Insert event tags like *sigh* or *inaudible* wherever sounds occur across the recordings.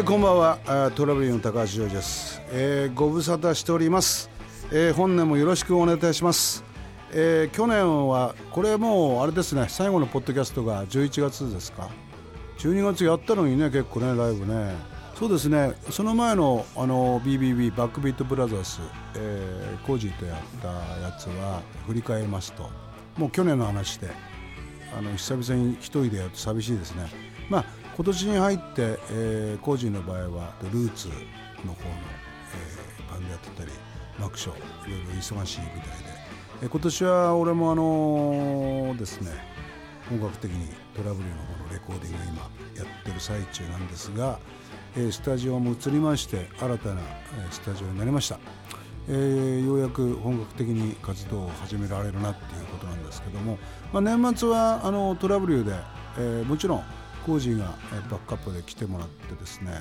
はいこんばんは。トラブルの高橋ジョージです、えーご無沙汰しております、えー本年もよろしくお願いいたします、えー去年はこれもうあれですね。最後のポッドキャストが11月ですか。12月やったのにね結構ねライブね。そうですね。その前のあの BBB バックビートブラザーズ、えーコージーとやったやつは振り返りますと。もう去年の話であの久々に一人でやると寂しいですね。まあ今年に入って、えー、コージーの場合はルーツの方の、えーバンドやってたりマクショーいろいろ忙しいみたいで、えー今年は俺もあのーですね本格的にトラブルの方のレコーディングを今やってる最中なんですが、えースタジオも移りまして新たな、えスタジオになりました、えーようやく本格的に活動を始められるなっていうことなんですけども、まあ、年末はあのトラブルで、えーもちろんコージーがバックアップで来てもらってですね、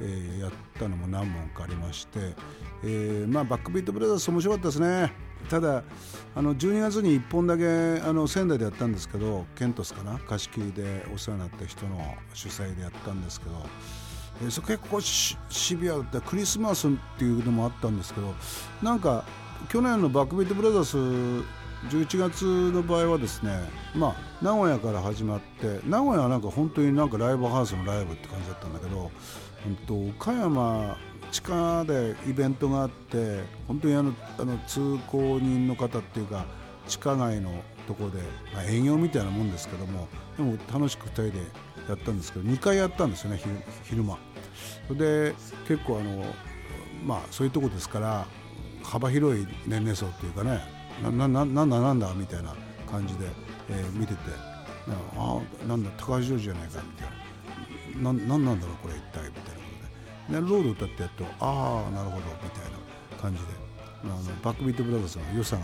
えーやったのも何本かありまして、えーまあ、バックビートブラザーズ面白かったですね。ただあの12月に1本だけあの仙台でやったんですけどケントスかな？貸し切りでお世話になった人の主催でやったんですけど、えーそれ結構シビアだった。クリスマスっていうのもあったんですけどなんか去年のバックビートブラザーズ11月の場合はですねまあ名古屋から始まって名古屋はなんか本当になんかライブハウスのライブって感じだったんだけど、うんと岡山地下でイベントがあって本当にあのあの通行人の方っていうか地下街のところで、まあ、営業みたいなもんですけどもでも楽しく2人でやったんですけど2回やったんですよね昼昼間。それで結構あのまあそういうとこですから幅広い年齢層っていうかねななななんだなんだみたいな感じで、えー見ててああなんだ高橋ジョージじゃないかみたいな。ななんなんだろうこれ一体みたいなことで。でロード歌ってやっとああなるほどみたいな感じで。あのバックビートブラザーズの良さが、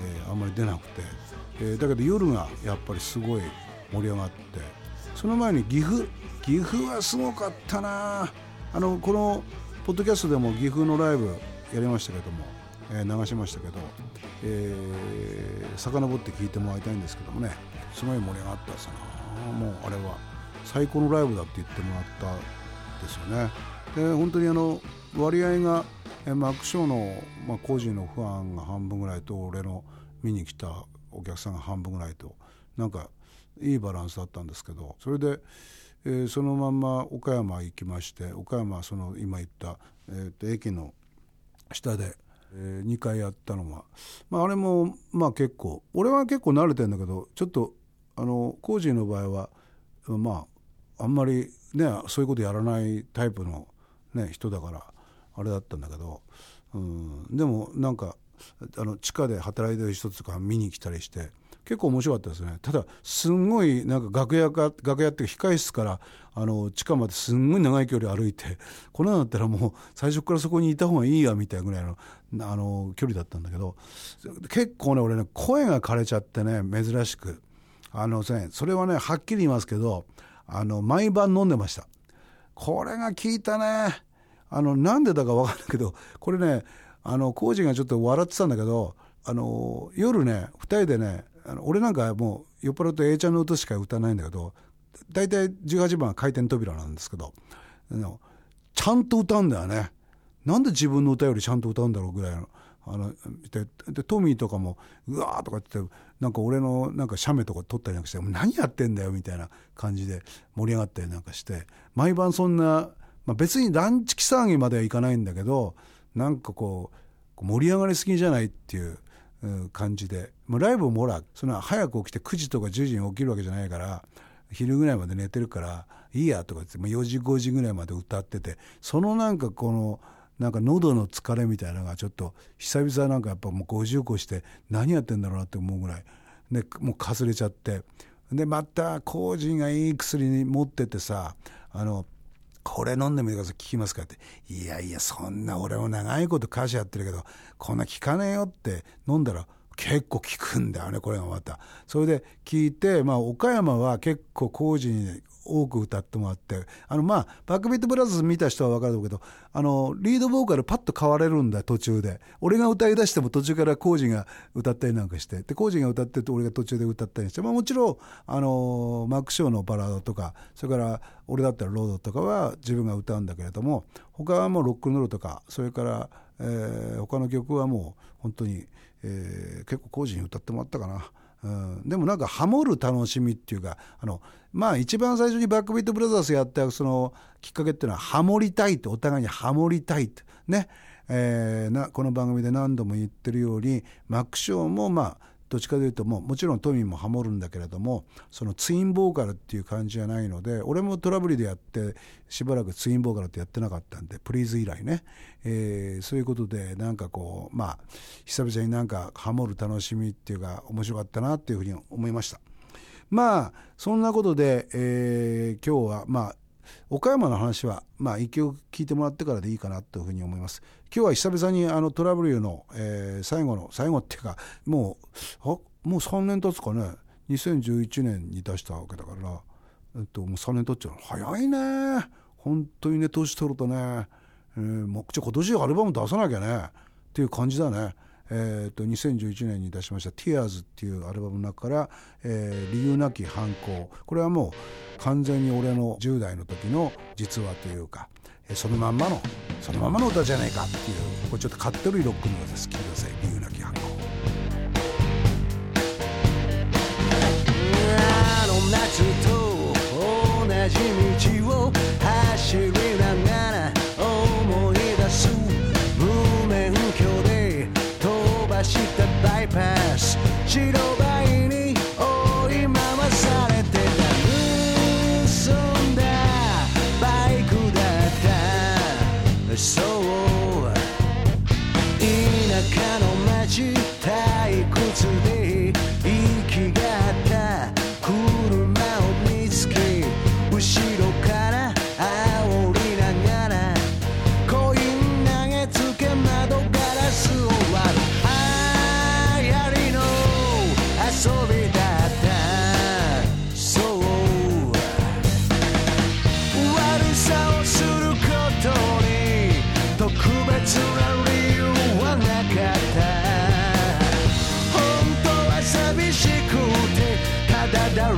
えーあんまり出なくて、えーだけど夜がやっぱりすごい盛り上がってその前に岐阜岐阜はすごかったな。あのこのポッドキャストでも岐阜のライブやりましたけども、え流しましたけど、えー、遡って聞いてもらいたいんですけどもねすごい盛り上がったですな。もうあれは最高のライブだって言ってもらったですよね。で本当にあの割合がえーマックショーの、まあ、工事のファンが半分ぐらいと俺の見に来たお客さんが半分ぐらいとなんかいいバランスだったんですけどそれで、えーそのまんま岡山行きまして岡山その今言った、えーと駅の下で、え2回やったのが、まあ、あれもまあ結構俺は結構慣れてるんだけどちょっとあのコージーの場合はまああんまりねそういうことやらないタイプの、ね、人だからあれだったんだけど、うん、でもなんかあの地下で働いてる人とか見に来たりして結構面白かったですね。ただすんごいなんか楽屋か楽屋っていうか控室からあの地下まですんごい長い距離歩いてこんなんだったらもう最初からそこにいた方がいいやみたいなぐらいのあの距離だったんだけど結構ね俺ね声が枯れちゃってね珍しく。あのねそれはねはっきり言いますけどあの毎晩飲んでました。これが効いたね。あのなんでだか分かんないけどこれねあのコージがちょっと笑ってたんだけどあの夜ね2人でねあの俺なんかもう酔っ払うと A ちゃんの歌しか歌わないんだけど大体18番は回転扉なんですけどあのちゃんと歌うんだよね。なんで自分の歌よりちゃんと歌うんだろうぐらいのあのででトミーとかも「うわー」とか言ってなんか俺のなんか写メとか撮ったりなんかして「何やってんだよ」みたいな感じで盛り上がったりなんかして毎晩そんな、まあ、別にランチキ騒ぎまではいかないんだけどなんかこう盛り上がりすぎじゃないっていう感じで。もうライブもほらその早く起きて9時とか10時に起きるわけじゃないから昼ぐらいまで寝てるからいいやとか言ってもう4時5時ぐらいまで歌っててそのなんかこのなんか喉の疲れみたいなのがちょっと久々なんかやっぱもう50個して何やってんだろうなって思うぐらいでもうかすれちゃって。でまた工事がいい薬に持っててさあのこれ飲んでみてください。聞きますかって。いやいやそんな俺も長いこと歌詞やってるけどこんな聞かねえよって飲んだら結構効くんだよねこれがまた。それで聞いて、まあ、岡山は結構工事に多く歌ってもらってあのまあバックビートブラザーズ見た人は分かるけどあのリードボーカルパッと変われるんだ途中で俺が歌い出しても途中からコージが歌ったりなんかしてでコージが歌ってて俺が途中で歌ったりして、まあ、もちろんあのマック・ショーのバラードとかそれから俺だったらロードとかは自分が歌うんだけれども他はもうロックンロールとかそれから、えー、他の曲はもう本当に、えー、結構コージに歌ってもらったかな。うん、でもなんかハモる楽しみっていうかあのまあ一番最初にバックビートブラザーズやったそのきっかけっていうのはハモりたいとお互いにハモりたいと。ね、えー、なこの番組で何度も言ってるようにマックショーもまあどっちかというともうもちろんトミーもハモるんだけれどもそのツインボーカルっていう感じじゃないので俺もトラブルでやってしばらくツインボーカルってやってなかったんでプリーズ以来ね、えー、そういうことでなんかこうまあ久々になんかハモる楽しみっていうか面白かったなっていうふうに思いました。まあそんなことで、えー、今日はまあ岡山の話は、まあ、一曲聞いてもらってからでいいかなというふうに思います。今日は久々にあのトラブルの、えー、最後の最後っていうかもうもう3年経つかね。2011年に出したわけだから、えっと、もう3年経っちゃう。早いね。本当にね年取るとね、えー、もうじゃ今年アルバム出さなきゃね。っていう感じだね。えーと、2011年に出しました「Tears」っていうアルバムの中から、えー、理由なき反抗。これはもう完全に俺の10代の時の実話というか、えー、そのまんまのそのままの歌じゃないかっていうこれちょっとかってるロックの歌です聞いてください。理由なき反抗。あの夏と同じ道を走りながらパス白バイに追い回されてた。盗んだバイクだった。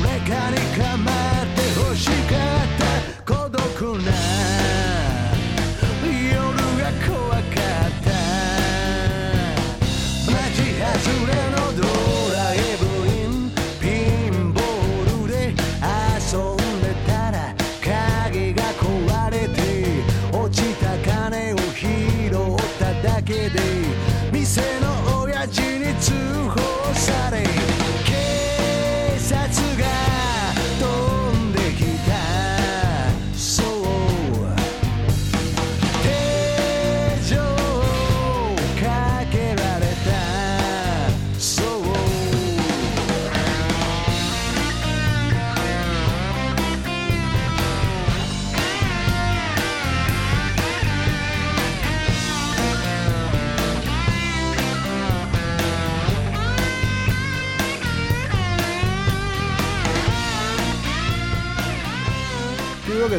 た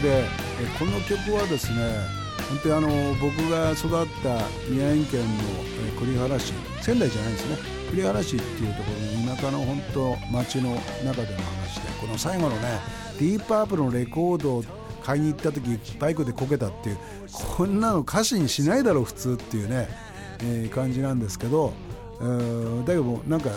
でこの曲はですね本当にあの僕が育った宮城県の栗原市仙台じゃないですね。栗原市っていうところの田舎の本当町の中での話でこの最後のねディープパープのレコードを買いに行った時バイクでこけたっていうこんなの歌詞にしないだろ普通っていうね、えー感じなんですけどえーだけどなんか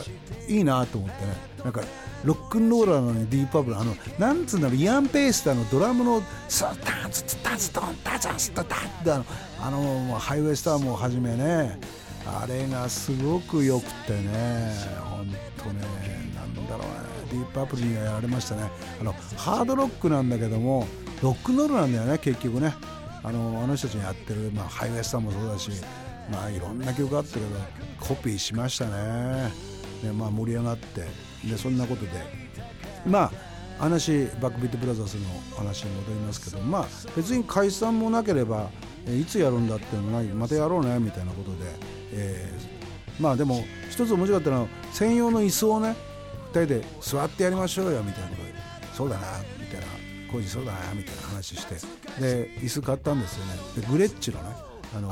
いいなと思ってね。なんかロックンローラーのにディープパープルあのなんつうんだろうイアン・ペースターのドラムのスッタンツツタツトンタツンスタタッってあのあのハイウェイスターもはじめねあれがすごく良くてね本当ねなんだろうねディープパープルにはやられましたねあのハードロックなんだけどもロックンロールなんだよね結局ねあのあの人たちがやってる、まあ、ハイウェイスターもそうだしまあいろんな曲あったけどコピーしましたね。で、まあ、盛り上がってでそんなことで。まあ話バックビートブラザーズの話に戻りますけどまあ別に解散もなければいつやるんだっていうのもないまたやろうねみたいなことで、えーまあでも一つ面白かったのは専用の椅子をね2人で座ってやりましょうよみたいなことで。そうだなみたいな工事そうだなみたいな話して。で椅子買ったんですよね。でグレッチのねあの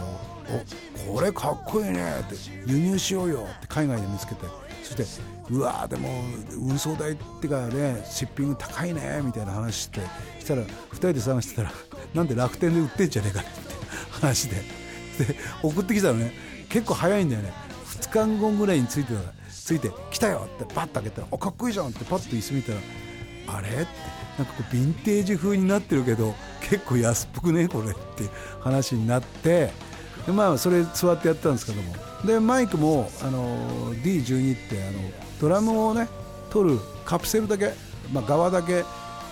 おこれかっこいいねって輸入しようよって海外で見つけてそしてうわでも運送代ってかねシッピング高いねみたいな話してしたら2人で探してたらなんで楽天で売ってんじゃねえかって話でで送ってきたらね結構早いんだよね2日後ぐらいについてたついて「来たよ!」ってパッと開けたら「おかっこいいじゃん!」ってパッと椅子見たら「あれ?」ってなんかこうヴィンテージ風になってるけど結構安っぽくねこれって話になってでまあそれ座ってやったんですけども。でマイクもあの D12 ってあのドラムをね取るカプセルだけ、まあ、側だけ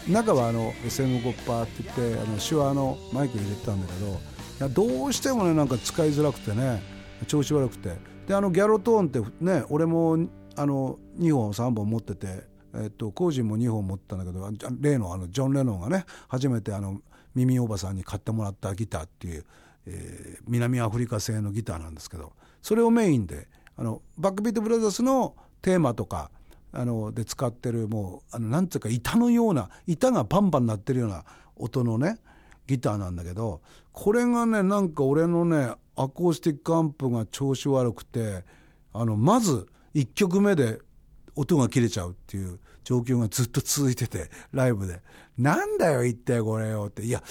中はあの SM5 パーって言ってあの手話のマイク入れてたんだけどいやどうしてもねなんか使いづらくてね調子悪くて。であのギャロトーンってね俺もあの2本3本持ってて、えっと、コージンも2本持ったんだけど例のあのジョン・レノンがね初めてあの耳おばさんに買ってもらったギターっていう、えー、南アフリカ製のギターなんですけどそれをメインであのバックビートブラザーズのテーマとかあので使ってるもうあのなんていうか板のような板がバンバン鳴ってるような音のねギターなんだけどこれがねなんか俺のねアコースティックアンプが調子悪くてあのまず1曲目で音が切れちゃうっていう状況がずっと続いててライブで「なんだよ一体これよ」って。いや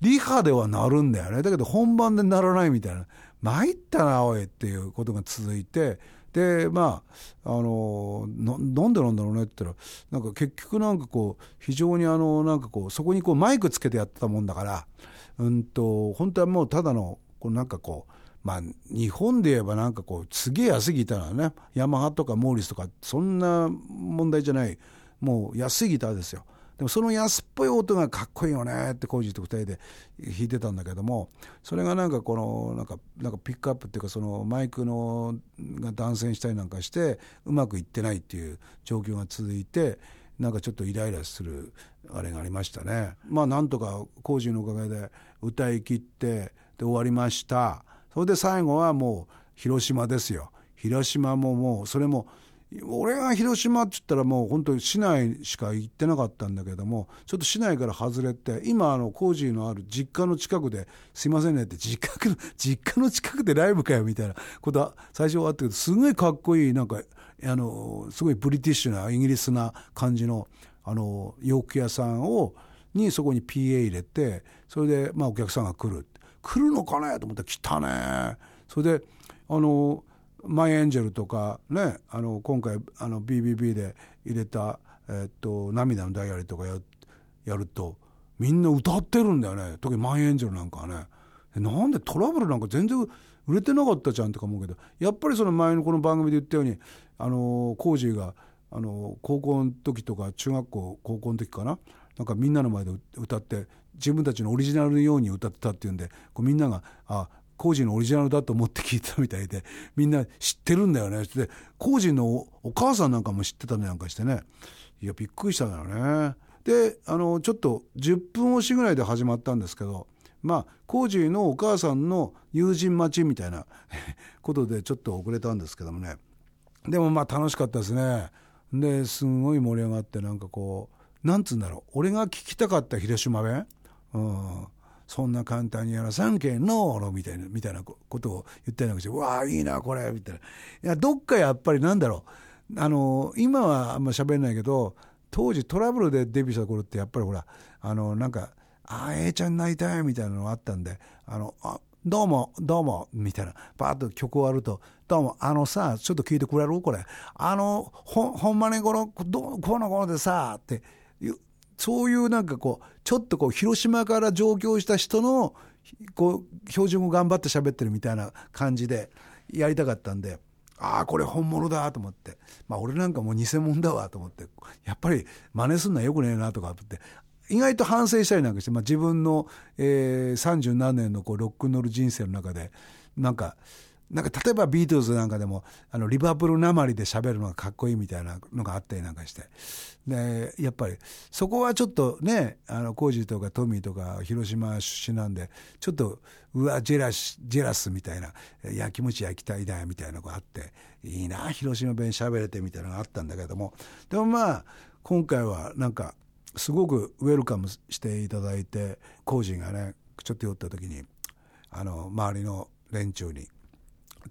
リハでは鳴るんだよね。だけど本番で鳴らないみたいな。参ったなおいっていうことが続いて。でまああのなんでなんだろうねって言ったらなんか結局なんかこう非常にあのなんかこうそこにこうマイクつけてやってたもんだからうんと本当はもうただのこうなんかこうまあ日本で言えばなんかこうすげえ安いギターなねヤマハとかモーリスとかそんな問題じゃないもう安いギターですよ。でもその安っぽい音がかっこいいよねってコージーと2人で弾いてたんだけどもそれがなんかこのなんかなんかピックアップっていうかそのマイクのが断線したりなんかしてうまくいってないっていう状況が続いてなんかちょっとイライラするあれがありましたね。まあなんとかコージーのおかげで歌い切ってで終わりました。それで最後はもう広島ですよ。広島ももうそれも俺が広島って言ったらもう本当に市内しか行ってなかったんだけどもちょっと市内から外れて今あの工事のある実家の近くですいませんねって実家の *laughs* 実家の近くでライブかよみたいなことは最初はあったけどすごいかっこいいなんかあのすごいブリティッシュなイギリスな感じのあの洋服屋さんをにそこに PA 入れてそれでまあお客さんが来る来るのかね？と思って来たね。それであのマイエンジェルとかねあの今回あの BBB で入れた、えっと「涙のダイアリー」とかややるとみんな歌ってるんだよね。特にマイエンジェルなんかはね。なんでトラブルなんか全然売れてなかったじゃんとか思うけど。やっぱりその前のこの番組で言ったようにあのコージーがあの高校の時とか中学校高校の時かな？なんかみんなの前で歌って自分たちのオリジナルのように歌ってたっていうんでこうみんながあ工事のオリジナルだと思って聞いたみたいで *laughs* みんな知ってるんだよね。で工事のお母さんなんかも知ってたりなんかしてね。いやびっくりしたんだよね。であのちょっと10分押しぐらいで始まったんですけどまあ工事のお母さんの友人待ちみたいな *laughs* ことでちょっと遅れたんですけどもね。でもまあ楽しかったですね。ですごい盛り上がってなんかこうなんつうんだろう。俺が聞きたかった広島弁うん。そんな簡単にやらさんけんのみたいなみたいなことを言ったりなんかして「うわあいいなこれ」みたいな。いやどっかやっぱりなんだろう。あの今はあんま喋んないけど当時トラブルでデビューした頃ってやっぱりほらあのなんか「ああ A ちゃんになりたい」みたいなのがあったんで「あのあどうもどうも」みたいな。パーッと曲終わると「どうもあのさちょっと聞いてくれるこれ。あのほほんまにこのどこの頃でさ」ってそういうなんかこうちょっとこう広島から上京した人のこう標準語頑張って喋ってるみたいな感じでやりたかったんでああこれ本物だと思って。まあ俺なんかもう偽物だわと思って。やっぱり真似すんのはよくねえなとかって。意外と反省したりなんかして、まあ、自分の三十、えー、何年のこうロックンロール人生の中でなんかなんか例えばビートルズなんかでもあのリバプールなまりで喋るのがかっこいいみたいなのがあったりなんかして。でやっぱりそこはちょっとねあのコージーとかトミーとか広島出身なんでちょっとうわジェラシジェラスみたいな焼きもち焼きたいだみたいなのがあっていいな広島弁喋れてみたいなのがあったんだけども。でもまあ今回はなんかすごくウェルカムしていただいて工事がねちょっと寄った時にあの周りの連中に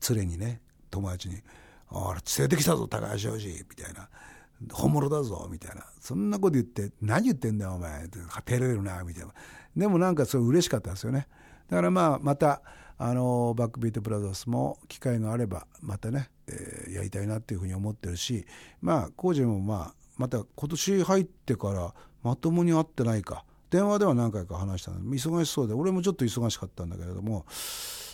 連れにね友達に「あれ連れてきたぞ高橋庄司」みたいな「本物だぞ」みたいな。そんなこと言って「何言ってんだよお前」って「照れるな」みたいな。でもなんかそれ嬉しかったですよね。だからまあまたあのバックビートブラザーズも機会があればまたね、えー、やりたいなっていうふうに思ってるしまあ工事もまあまた今年入ってからまともに会ってないか。電話では何回か話したの忙しそうで俺もちょっと忙しかったんだけれども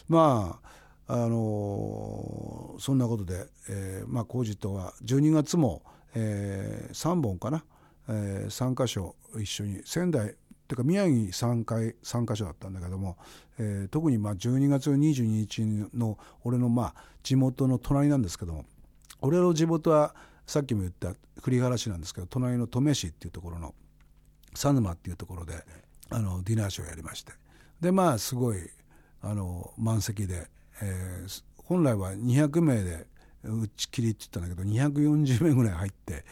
まああの、そんなことで、えー、まあ工事とは12月も、えー、3本かな、えー、3か所一緒に仙台てか宮城3回3か所だったんだけども、えー、特にまあ12月22日の俺のまあ地元の隣なんですけども俺の地元はさっきも言った栗原市なんですけど隣の登米市っていうところの佐沼っていうところであのディナーショーやりまして。でまあすごいあの満席で、えー、本来は200名で打ち切りって言ったんだけど240名ぐらい入って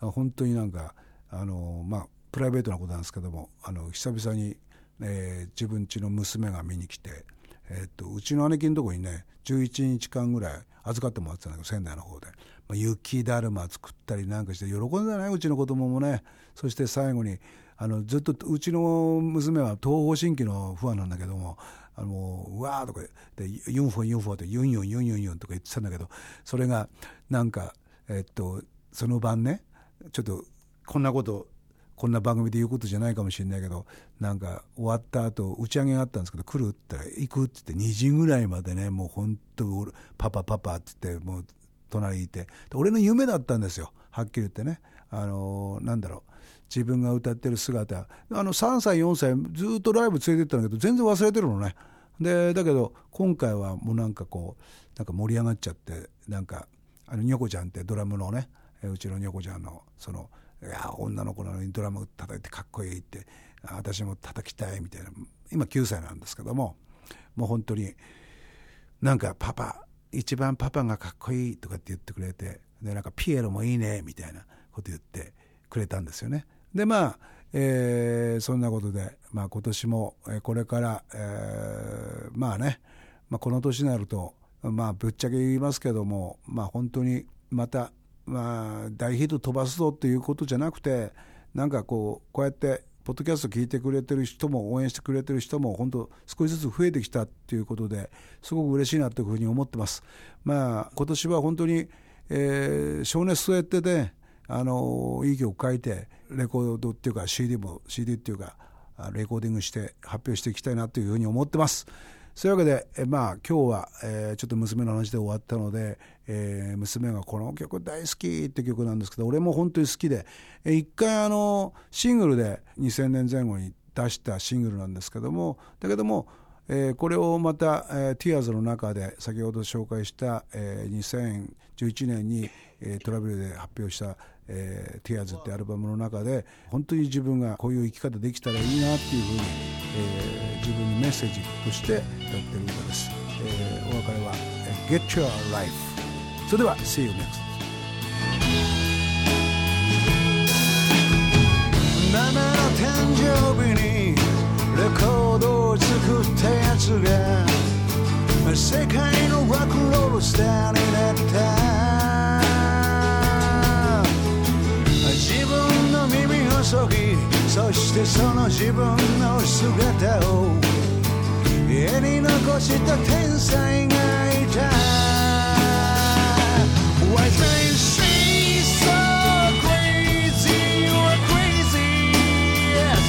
本当になんかあのまあプライベートなことなんですけどもあの久々に、えー、自分家の娘が見に来て、えー、っとうちの姉貴のとこにね11日間ぐらい預かってもらってたんだけど仙台の方で、まあ、雪だるま作ったりなんかして喜んでないうちの子供もね。そして最後にあのずっとうちの娘は東方神起のファンなんだけどもあのうわーとかでユンフォユンフォってユンユンユンユンユンとか言ってたんだけどそれがなんかえっとその晩ねちょっとこんなことこんな番組で言うことじゃないかもしれないけどなんか終わった後打ち上げがあったんですけど来るって言ったら行くって言って2時ぐらいまでねもう本当パパパパって言ってもう隣にいて。俺の夢だったんですよ。はっきり言ってね。あのー、なんだろう。自分が歌ってる姿。あの3歳4歳ずっとライブ連れてったんだけど全然忘れてるのね。でだけど今回はもうなんかこうなんか盛り上がっちゃってなんかあのニョコちゃんってドラムのねうちのニョコちゃんのそのいや女の子なのにドラム叩いてかっこいいって私も叩きたいみたいな。今9歳なんですけどももう本当になんかパパ一番パパがかっこいいとかって言ってくれてでなんかピエロもいいねみたいなこと言ってくれたんですよね。でまあ、えー、そんなことで、まあ、今年もこれから、えー、まあね、まあ、この年になると、まあ、ぶっちゃけ言いますけども、まあ、本当にまたまあ、大ヒット飛ばすぞっていうことじゃなくてなんかこうこうやってポッドキャスト聞いてくれてる人も応援してくれてる人も本当少しずつ増えてきたっていうことですごく嬉しいなというふうに思ってます。まあ今年は本当に、えー、情熱据えてねあのいい曲書いてレコードっていうか CD も CD っていうかレコーディングして発表していきたいなというふうに思ってます。そういうわけで、えまあ今日は、えー、ちょっと娘の話で終わったので、えー、娘がこの曲大好きって曲なんですけど俺も本当に好きで、えー、一回あのシングルで2000年前後に出したシングルなんですけどもだけどもえー、これをまた、えー、ティアーズの中で先ほど紹介した、えー、2011年に、えー、トラベルで発表した「えー、ティアーズってアルバムの中で本当に自分がこういう生き方できたらいいなっていうふうに、えー、自分にメッセージとして歌ってる歌です、えー、お別れは「Get Your Life」それでは See you next 誕生日にしてその自分の姿を絵に残した天才がいた。Why they say so crazy you are crazy Yes.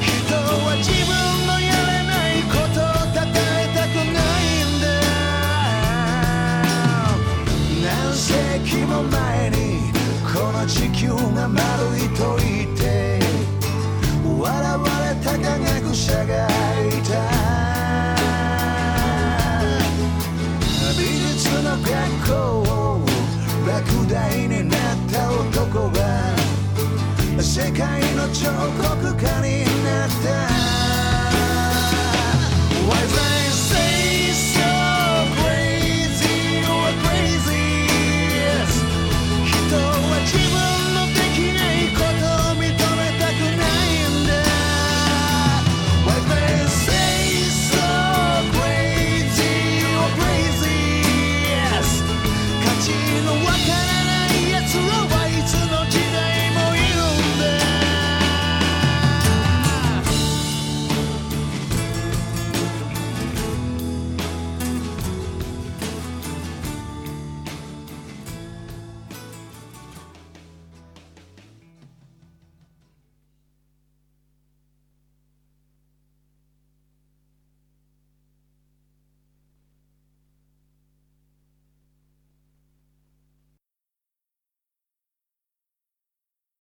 人は自分のやれないことをたたえたくないんだ。何世紀も前にこの地球が丸いと言って笑われた科学者がいた美術の学校を落第になった男が世界の彫刻家になった